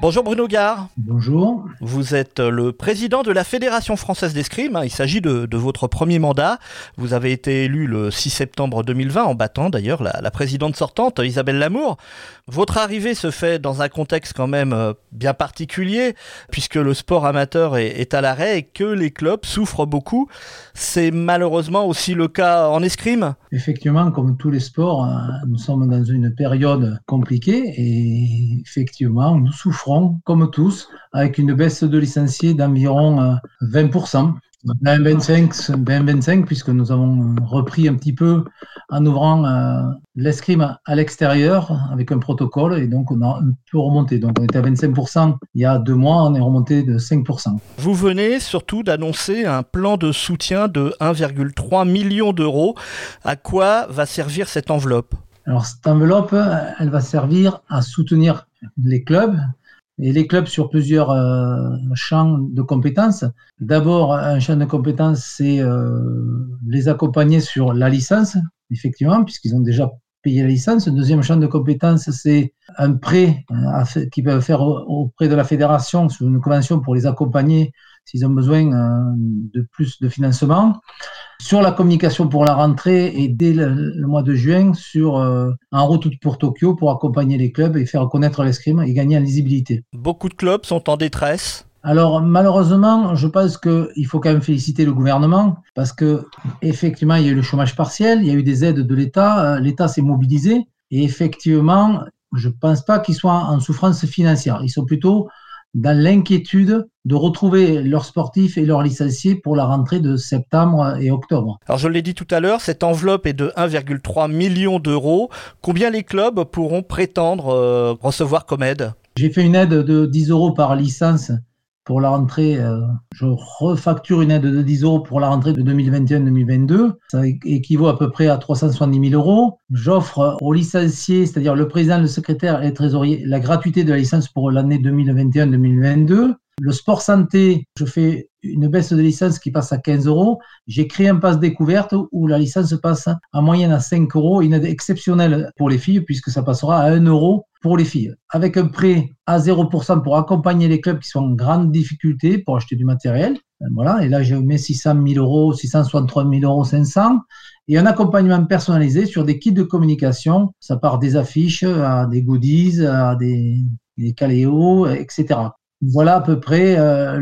Bonjour Bruno Gare. Bonjour. Vous êtes le président de la Fédération française d'escrime. Il s'agit de, votre premier mandat. Vous avez été élu le 6 septembre 2020 en battant d'ailleurs la, présidente sortante Isabelle Lamour. Votre arrivée se fait dans un contexte quand même euh, bien particulier puisque le sport amateur est, à l'arrêt et que les clubs souffrent beaucoup. C'est malheureusement aussi le cas en escrime. Effectivement, comme tous les sports, hein, nous sommes dans une période compliquée et effectivement, nous souffrons comme tous, avec une baisse de licenciés d'environ 20%. 25, 25, puisque nous avons repris un petit peu en ouvrant euh, l'escrime à l'extérieur avec un protocole et donc on a un peu remonté. Donc on était à 25% il y a deux mois, on est remonté de 5%. Vous venez surtout d'annoncer un plan de soutien de 1,3 million d'euros. À quoi va servir cette enveloppe? Alors cette enveloppe, elle va servir à soutenir les clubs et les clubs sur plusieurs euh, champs de compétences. D'abord, un champ de compétences, c'est euh, les accompagner sur la licence, effectivement, puisqu'ils ont déjà payé la licence. Deuxième champ de compétences, c'est un prêt euh, qu'ils peuvent faire auprès de la fédération sur une convention pour les accompagner s'ils ont besoin de plus de financement. Sur la communication pour la rentrée et dès le, mois de juin, sur euh, en route pour Tokyo pour accompagner les clubs et faire connaître l'escrime et gagner en lisibilité. Beaucoup de clubs sont en détresse. Alors malheureusement, je pense qu'il faut quand même féliciter le gouvernement parce que effectivement, il y a eu le chômage partiel, il y a eu des aides de l'État, euh, l'État s'est mobilisé et effectivement, je ne pense pas qu'ils soient en souffrance financière. Ils sont plutôt dans l'inquiétude de retrouver leurs sportifs et leurs licenciés pour la rentrée de septembre et octobre. Alors je l'ai dit tout à l'heure, cette enveloppe est de 1,3 million d'euros. Combien les clubs pourront prétendre euh, recevoir comme aide? J'ai fait une aide de 10 euros par licence pour la rentrée, euh, je refacture une aide de 10 euros pour la rentrée de 2021-2022. Ça équivaut à peu près à 370 000 euros. J'offre aux licenciés, c'est-à-dire le président, le secrétaire et le trésorier, la gratuité de la licence pour l'année 2021-2022. Le sport santé, je fais une baisse de licence qui passe à 15 euros. J'ai créé un passe découverte où la licence passe en moyenne à 5 euros, une aide exceptionnelle pour les filles puisque ça passera à 1 euro pour les filles. Avec un prêt à 0% pour accompagner les clubs qui sont en grande difficulté pour acheter du matériel. Voilà, et là je mets 600 000 euros, 663 000 euros, 500 et un accompagnement personnalisé sur des kits de communication. Ça part des affiches des goodies, des caléos, etc voilà à peu près euh,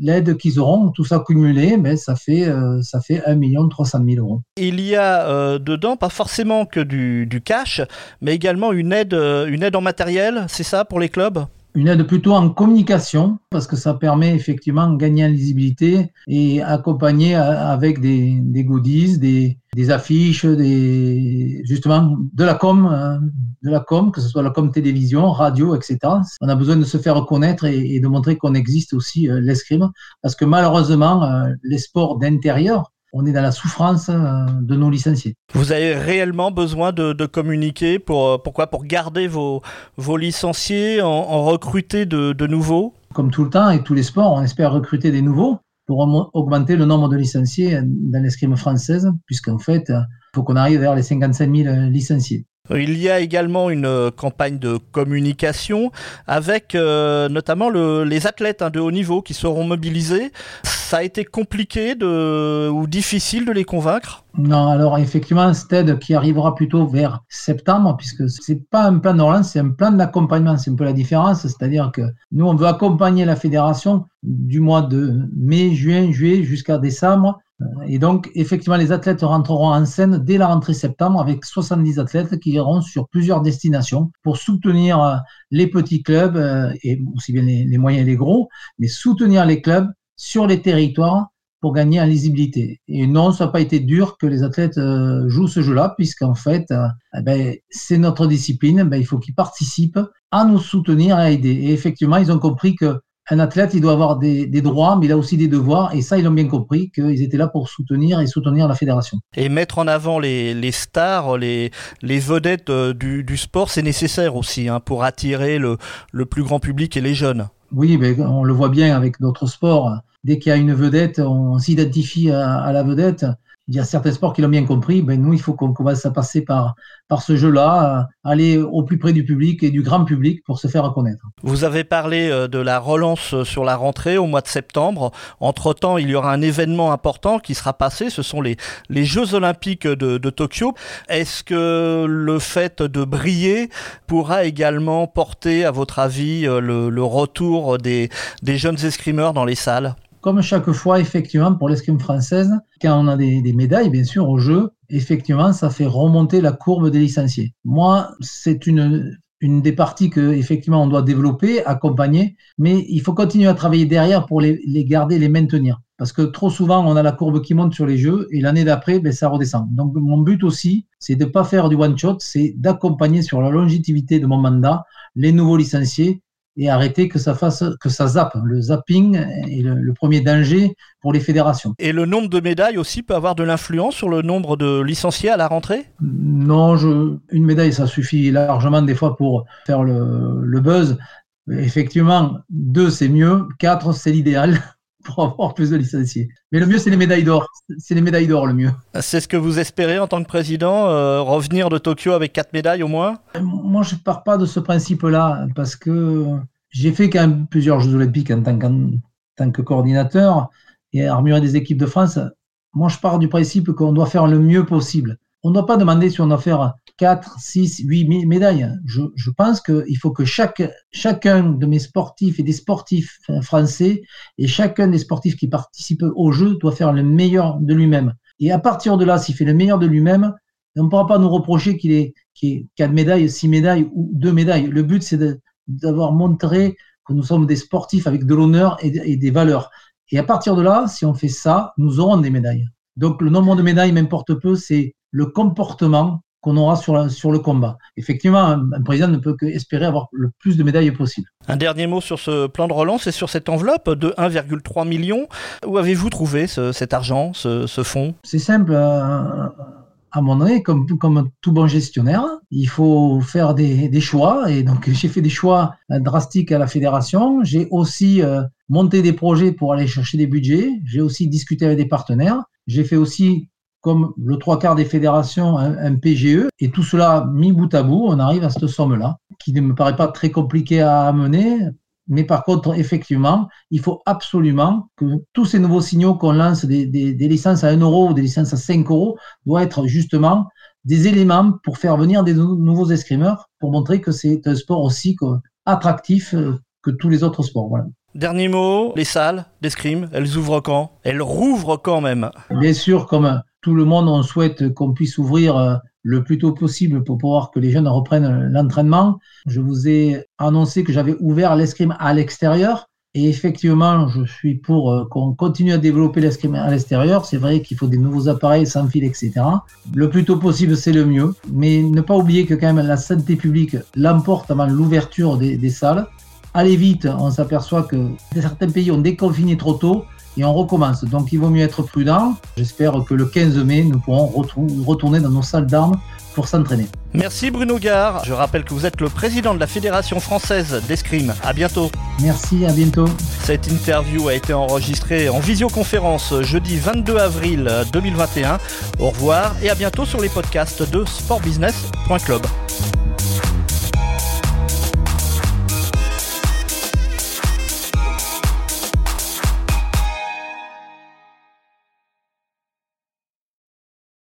l'aide qu'ils auront, tout ça cumulé, mais ça fait, euh, ça fait 1 300 000 euros. Il y a euh, dedans pas forcément que du, du, cash, mais également une aide, une aide en matériel, c'est ça pour les clubs? Une aide plutôt en communication, parce que ça permet effectivement de gagner en lisibilité et accompagner avec des, goodies, des, affiches, des, justement de la com, euh, de la com, que ce soit la com télévision, radio, etc. On a besoin de se faire reconnaître et, de montrer qu'on existe aussi euh, l'escrime, parce que malheureusement, euh, les sports d'intérieur, on est dans la souffrance euh, de nos licenciés. Vous avez réellement besoin de, communiquer pour euh, pourquoi? Pour garder vos, vos licenciés, en, recruter de, de, nouveaux? Comme tout le temps et tous les sports, on espère recruter des nouveaux pour augmenter le nombre de licenciés dans l'escrime française, puisqu'en fait, il faut qu'on arrive vers les 55 000 licenciés. Il y a également une euh, campagne de communication avec euh, notamment les athlètes hein, de haut niveau qui seront mobilisés. Ça a été compliqué ou difficile de les convaincre? Non, alors effectivement, aide qui arrivera plutôt vers septembre, puisque c'est pas un plan de c'est un plan d'accompagnement. C'est un peu la différence, c'est-à-dire que nous, on veut accompagner la fédération du mois de mai, juin, juillet jusqu'à décembre et donc, effectivement, les athlètes rentreront en scène dès la rentrée septembre avec 70 athlètes qui iront sur plusieurs destinations pour soutenir euh, les petits clubs, euh, et aussi bien les, moyens et les gros, mais soutenir les clubs sur les territoires pour gagner en lisibilité. Et non, ça n'a pas été dur que les athlètes jouent ce jeu-là, puisqu'en fait, eh ben, c'est notre discipline, ben, il faut qu'ils participent à nous soutenir et à aider. Et effectivement, ils ont compris que un athlète, il doit avoir des, droits, mais il a aussi des devoirs. Et ça, ils ont bien compris qu'ils étaient là pour soutenir et soutenir la fédération. Et mettre en avant les, stars, les, les vedettes euh, du, sport, c'est nécessaire aussi hein, pour attirer le, plus grand public et les jeunes. Oui, mais on le voit bien avec d'autres sports. Dès qu'il y a une vedette, on s'identifie à, la vedette. Il y a certains sports qui l'ont bien compris. Ben nous, il faut qu'on commence à passer par, ce jeu-là, aller au plus près du public et du grand public pour se faire reconnaître. Vous avez parlé euh, de la relance euh, sur la rentrée au mois de septembre. Entre-temps, il y aura un événement important qui sera passé. Ce sont les, Jeux olympiques de, Tokyo. Est-ce que le fait de briller pourra également porter, à votre avis, euh, le, retour des jeunes escrimeurs dans les salles? Comme chaque fois, effectivement, pour l'escrime française, quand on a des, médailles, bien sûr, au jeu, effectivement, ça fait remonter la courbe des licenciés. Moi, c'est une, des parties que effectivement on doit développer, accompagner, mais il faut continuer à travailler derrière pour les, garder, les maintenir. Parce que trop souvent, on a la courbe qui monte sur les jeux et l'année d'après, ben, ça redescend. Donc mon but aussi, c'est de ne pas faire du one-shot, c'est d'accompagner sur la longévité de mon mandat les nouveaux licenciés et arrêter que ça fasse que ça zappe. Le zapping est le, premier danger pour les fédérations. Et le nombre de médailles aussi peut avoir de l'influence sur le nombre de licenciés à la rentrée? Non, je, une médaille ça suffit largement des fois pour faire le, le buzz. Effectivement, deux c'est mieux, quatre c'est l'idéal pour avoir plus de licenciés. Mais le mieux, c'est les médailles d'or. C'est les médailles d'or le mieux. C'est ce que vous espérez en tant que président, euh, revenir de Tokyo avec quatre médailles au moins? Moi, je ne pars pas de ce principe-là parce que j'ai fait quand même plusieurs Jeux olympiques en tant, tant que coordinateur et armurier des équipes de France. Moi, je pars du principe qu'on doit faire le mieux possible. On ne doit pas demander si on doit faire 4, 6, 8 médailles. Je, pense qu'il faut que chaque, chacun de mes sportifs et des sportifs français et chacun des sportifs qui participent au jeu doit faire le meilleur de lui-même. Et à partir de là, s'il fait le meilleur de lui-même, on ne pourra pas nous reprocher qu'il ait, qu 4 médailles, 6 médailles ou 2 médailles. Le but, c'est d'avoir montré que nous sommes des sportifs avec de l'honneur et, et des valeurs. Et à partir de là, si on fait ça, nous aurons des médailles. Donc le nombre de médailles m'importe peu, c'est le comportement qu'on aura sur, sur le combat. Effectivement, un, président ne peut qu'espérer avoir le plus de médailles possible. Un dernier mot sur ce plan de relance et sur cette enveloppe de 1,3 million. Où avez-vous trouvé cet argent, ce, fonds? C'est simple. Euh, à mon avis, comme, comme tout bon gestionnaire, il faut faire des, choix. Et donc, j'ai fait des choix drastiques à la fédération. J'ai aussi euh, monté des projets pour aller chercher des budgets. J'ai aussi discuté avec des partenaires. J'ai fait aussi comme le trois quarts des fédérations, un, PGE, et tout cela mis bout à bout, on arrive à cette somme-là, qui ne me paraît pas très compliquée à amener, mais par contre, effectivement, il faut absolument que tous ces nouveaux signaux qu'on lance, des, licences à 1 euro ou des licences à 5 euros, doivent être justement des éléments pour faire venir des nouveaux escrimeurs, pour montrer que c'est un sport aussi attractif euh, que tous les autres sports. Voilà. Dernier mot, les salles d'escrime, elles ouvrent quand? Elles rouvrent quand même? Bien sûr, comme tout le monde, on souhaite qu'on puisse ouvrir euh, le plus tôt possible pour pouvoir que les jeunes reprennent l'entraînement. Je vous ai annoncé que j'avais ouvert l'escrime à l'extérieur. Et effectivement, je suis pour euh, qu'on continue à développer l'escrime à l'extérieur. C'est vrai qu'il faut des nouveaux appareils sans fil, etc. Le plus tôt possible, c'est le mieux. Mais ne pas oublier que quand même la santé publique l'emporte avant l'ouverture des, des salles. Allez vite, on s'aperçoit que certains pays ont déconfiné trop tôt et on recommence. Donc il vaut mieux être prudent. J'espère que le 15 mai, nous pourrons retourner dans nos salles d'armes pour s'entraîner. Merci Bruno Gare. Je rappelle que vous êtes le président de la Fédération française d'escrime. À bientôt. Merci, à bientôt. Cette interview a été enregistrée en visioconférence jeudi 22 avril 2021. Au revoir et à bientôt sur les podcasts de sportbusiness.club.